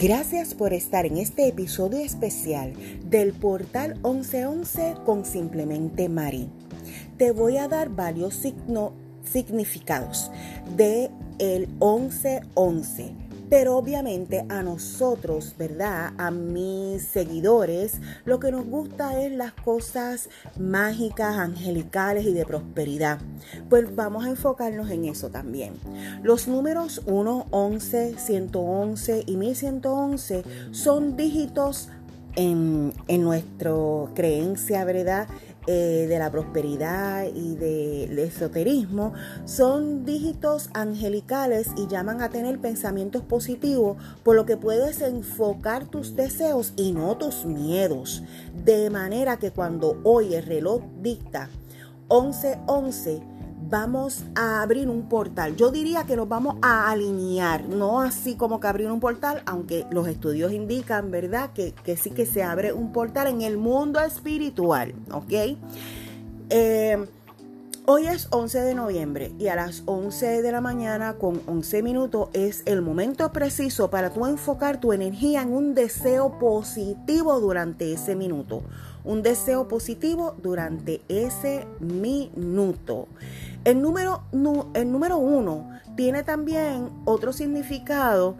Gracias por estar en este episodio especial del portal 1111 con Simplemente Mari. Te voy a dar varios significados de el 1111 pero obviamente a nosotros, ¿verdad? A mis seguidores, lo que nos gusta es las cosas mágicas, angelicales y de prosperidad. Pues vamos a enfocarnos en eso también. Los números 1, 11, 111 y 1111 son dígitos en, en nuestra creencia, ¿verdad? Eh, de la prosperidad y del esoterismo son dígitos angelicales y llaman a tener pensamientos positivos, por lo que puedes enfocar tus deseos y no tus miedos. De manera que cuando hoy el reloj dicta 11:11, vamos a abrir un portal. Yo diría que nos vamos a alinear, no así como que abrir un portal, aunque los estudios indican, ¿verdad? Que, sí que se abre un portal en el mundo espiritual, ¿ok? Eh, hoy es 11 de noviembre y a las 11 de la mañana con 11 minutos es el momento preciso para tú enfocar tu energía en un deseo positivo durante ese minuto. Un deseo positivo durante ese minuto. El número, el número uno tiene también otro significado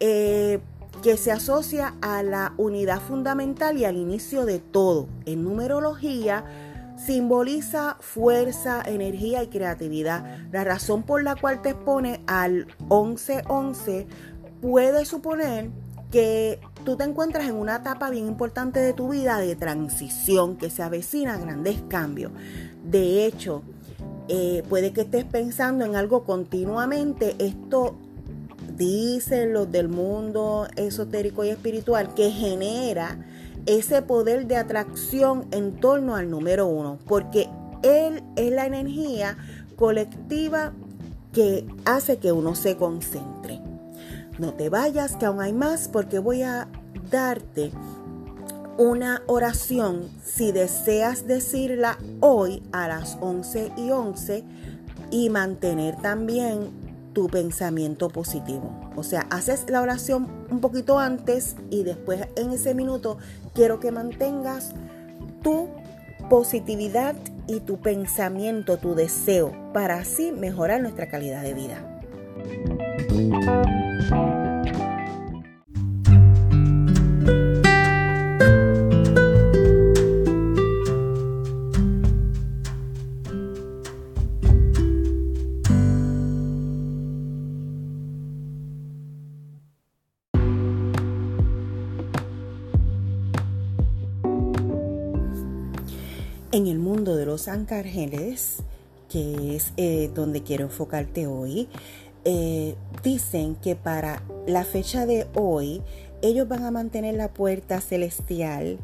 eh, que se asocia a la unidad fundamental y al inicio de todo. En numerología simboliza fuerza, energía y creatividad. La razón por la cual te expone al 1111 puede suponer que tú te encuentras en una etapa bien importante de tu vida de transición que se avecina a grandes cambios. De hecho, eh, puede que estés pensando en algo continuamente. Esto dicen los del mundo esotérico y espiritual que genera ese poder de atracción en torno al número uno, porque él es la energía colectiva que hace que uno se concentre. No te vayas, que aún hay más, porque voy a darte una oración si deseas decirla hoy a las 11 y 11 y mantener también tu pensamiento positivo. O sea, haces la oración un poquito antes y después en ese minuto quiero que mantengas tu positividad y tu pensamiento, tu deseo, para así mejorar nuestra calidad de vida. De los arcángeles, que es eh, donde quiero enfocarte hoy, eh, dicen que para la fecha de hoy ellos van a mantener la puerta celestial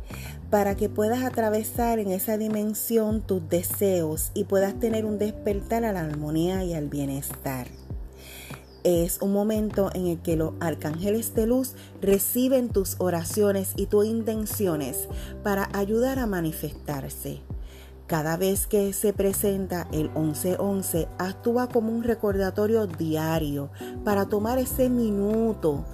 para que puedas atravesar en esa dimensión tus deseos y puedas tener un despertar a la armonía y al bienestar. Es un momento en el que los arcángeles de luz reciben tus oraciones y tus intenciones para ayudar a manifestarse. Cada vez que se presenta el 1111, actúa como un recordatorio diario para tomar ese minuto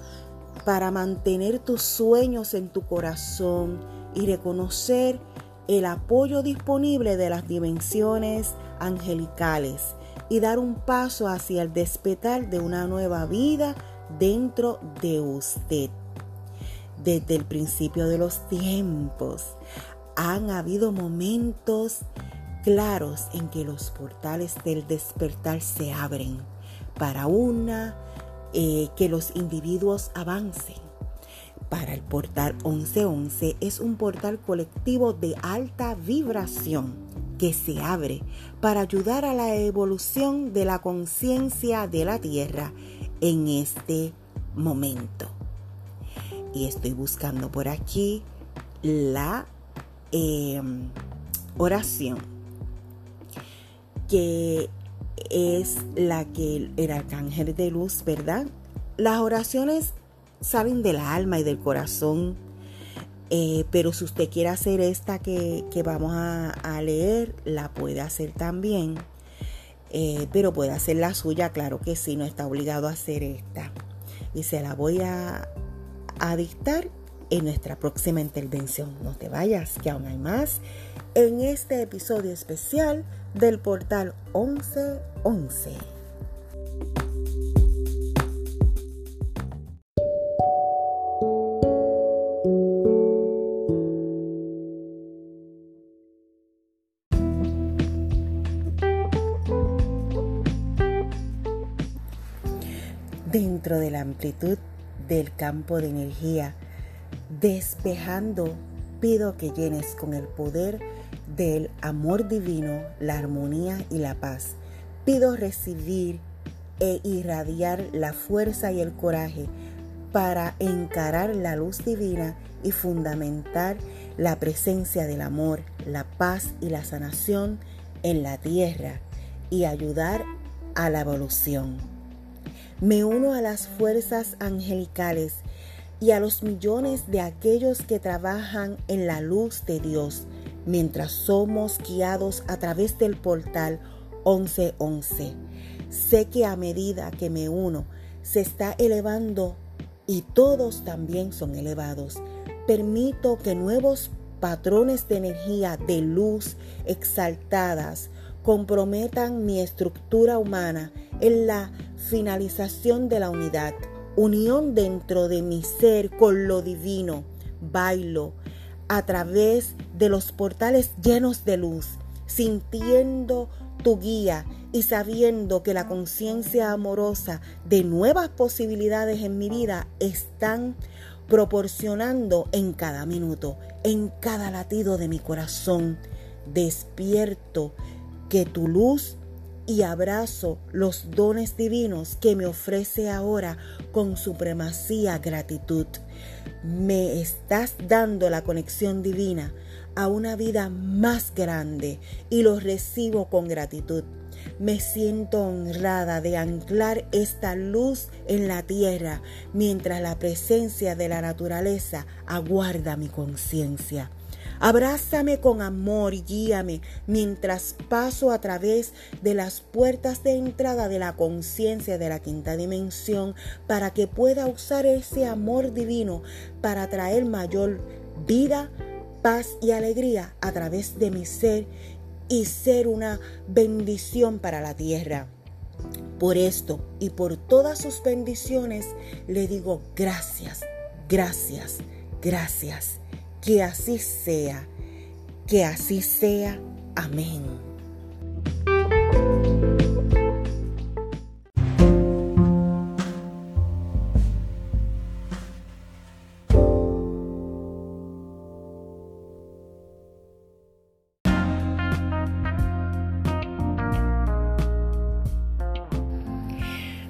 para mantener tus sueños en tu corazón y reconocer el apoyo disponible de las dimensiones angelicales y dar un paso hacia el despertar de una nueva vida dentro de usted. Desde el principio de los tiempos han habido momentos claros en que los portales del despertar se abren para una eh, que los individuos avancen. Para el portal 1111 es un portal colectivo de alta vibración que se abre para ayudar a la evolución de la conciencia de la Tierra en este momento. Y estoy buscando por aquí la Em, oración, que es la que el arcángel de luz, ¿verdad? Las oraciones salen del alma y del corazón, eh, pero si usted quiere hacer esta que, vamos a, leer, la puede hacer también. Eh, pero puede hacer la suya, claro que sí, no está obligado a hacer esta. Y se la voy a, a dictar en nuestra próxima intervención. No te vayas, que aún hay más en este episodio especial del portal 1111. Dentro de la amplitud del campo de energía, despejando, pido que llenes con el poder del amor divino, la armonía y la paz. Pido recibir e irradiar la fuerza y el coraje para encarar la luz divina y fundamentar la presencia del amor, la paz y la sanación en la tierra y ayudar a la evolución. Me uno a las fuerzas angelicales y a los millones de aquellos que trabajan en la luz de Dios mientras somos guiados a través del portal 1111. Sé que a medida que me uno, se está elevando y todos también son elevados. Permito que nuevos patrones de energía de luz exaltadas comprometan mi estructura humana en la finalización de la unidad, unión dentro de mi ser con lo divino. Bailo, a través de los portales llenos de luz, sintiendo tu guía y sabiendo que la conciencia amorosa de nuevas posibilidades en mi vida están proporcionando en cada minuto, en cada latido de mi corazón. Despierto que tu luz y abrazo los dones divinos que me ofrece ahora con supremacía gratitud me estás dando la conexión divina a una vida más grande y lo recibo con gratitud. Me siento honrada de anclar esta luz en la tierra mientras la presencia de la naturaleza aguarda mi conciencia. Abrázame con amor y guíame mientras paso a través de las puertas de entrada de la conciencia de la quinta dimensión para que pueda usar ese amor divino para traer mayor vida, paz y alegría a través de mi ser y ser una bendición para la tierra. Por esto y por todas sus bendiciones le digo gracias, gracias, gracias. Que así sea, que así sea. Amén.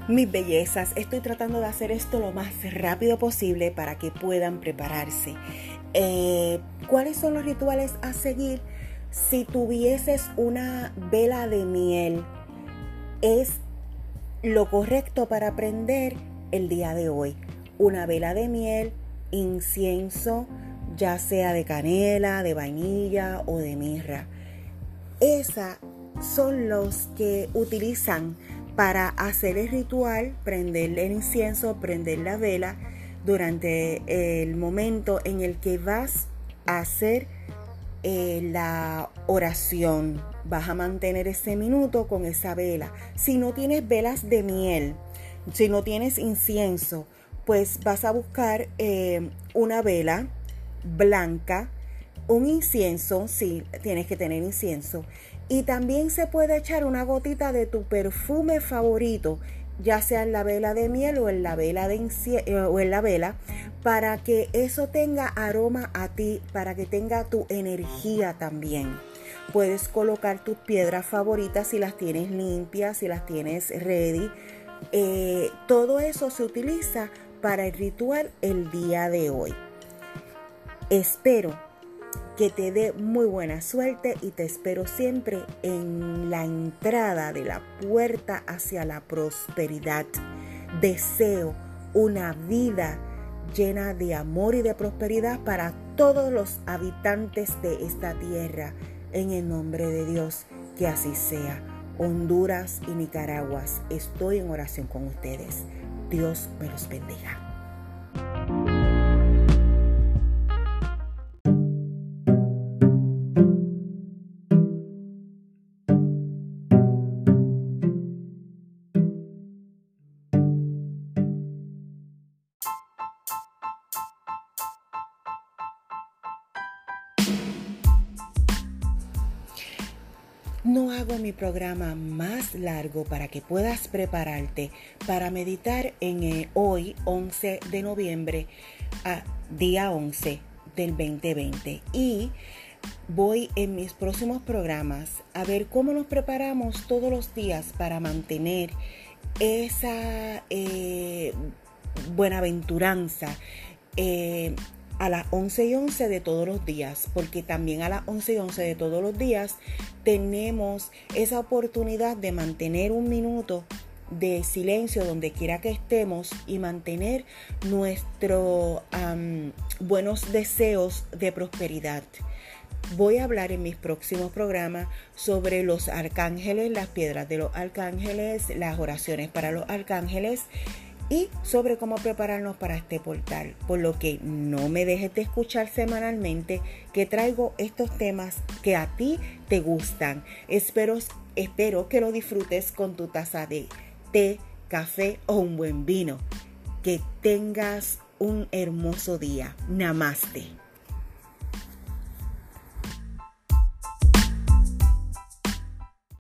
Mis bellezas, estoy tratando de hacer esto lo más rápido posible para que puedan prepararse. Eh, ¿Cuáles son los rituales a seguir? Si tuvieses una vela de miel, es lo correcto para aprender el día de hoy. Una vela de miel, incienso, ya sea de canela, de vainilla o de mirra. Esas son los que utilizan para hacer el ritual, prender el incienso, prender la vela durante el momento en el que vas a hacer eh, la oración. Vas a mantener ese minuto con esa vela. Si no tienes velas de miel, si no tienes incienso, pues vas a buscar eh, una vela blanca, un incienso, sí, tienes que tener incienso. Y también se puede echar una gotita de tu perfume favorito ya sea en la vela de miel o en la vela de eh, o en la vela para que eso tenga aroma a ti, para que tenga tu energía también. Puedes colocar tus piedras favoritas si las tienes limpias, si las tienes ready. Eh, todo eso se utiliza para el ritual el día de hoy. Espero que te dé muy buena suerte y te espero siempre en la entrada de la puerta hacia la prosperidad. Deseo una vida llena de amor y de prosperidad para todos los habitantes de esta tierra. En el nombre de Dios, que así sea. Honduras y Nicaragua, estoy en oración con ustedes. Dios me los bendiga. No hago mi programa más largo para que puedas prepararte para meditar en eh, hoy, 11 de noviembre, a día 11 del 2020. Y voy en mis próximos programas a ver cómo nos preparamos todos los días para mantener esa eh, buenaventuranza. Eh, a las 11 y 11 de todos los días, porque también a las 11 y 11 de todos los días tenemos esa oportunidad de mantener un minuto de silencio donde quiera que estemos y mantener nuestros buenos deseos de prosperidad. Voy a hablar en mis próximos programas sobre los arcángeles, las piedras de los arcángeles, las oraciones para los arcángeles y sobre cómo prepararnos para este portal. Por lo que no me dejes de escuchar semanalmente que traigo estos temas que a ti te gustan. Espero, espero que lo disfrutes con tu taza de té, café o un buen vino. Que tengas un hermoso día. Namaste.